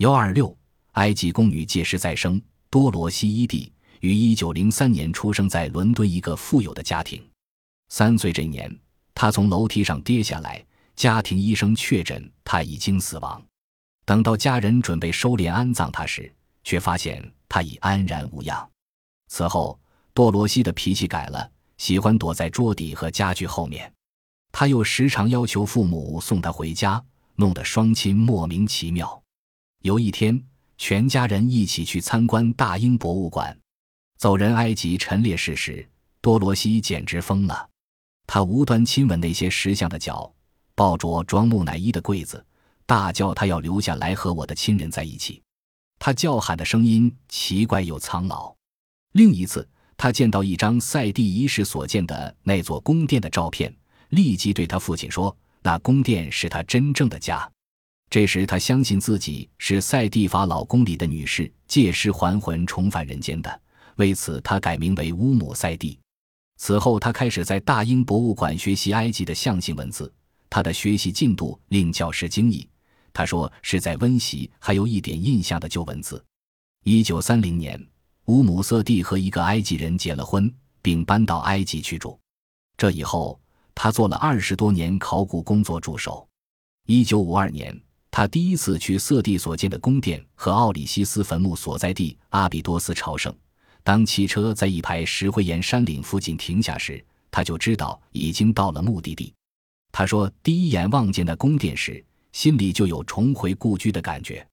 幺二六，埃及宫女届时再生。多罗西伊蒂于一九零三年出生在伦敦一个富有的家庭。三岁这年，他从楼梯上跌下来，家庭医生确诊他已经死亡。等到家人准备收敛安葬他时，却发现他已安然无恙。此后，多罗西的脾气改了，喜欢躲在桌底和家具后面。他又时常要求父母送他回家，弄得双亲莫名其妙。有一天，全家人一起去参观大英博物馆，走人埃及陈列室时，多罗西简直疯了。他无端亲吻那些石像的脚，抱着装木乃伊的柜子，大叫他要留下来和我的亲人在一起。他叫喊的声音奇怪又苍老。另一次，他见到一张赛蒂一世所建的那座宫殿的照片。立即对他父亲说：“那宫殿是他真正的家。”这时，他相信自己是赛蒂法老宫里的女士，借尸还魂重返人间的。为此，他改名为乌姆赛蒂。此后，他开始在大英博物馆学习埃及的象形文字。他的学习进度令教师惊异。他说是在温习还有一点印象的旧文字。一九三零年，乌姆瑟蒂和一个埃及人结了婚，并搬到埃及去住。这以后。他做了二十多年考古工作助手。一九五二年，他第一次去瑟蒂所建的宫殿和奥里西斯坟墓所在地阿比多斯朝圣。当汽车在一排石灰岩山岭附近停下时，他就知道已经到了目的地。他说：“第一眼望见那宫殿时，心里就有重回故居的感觉。”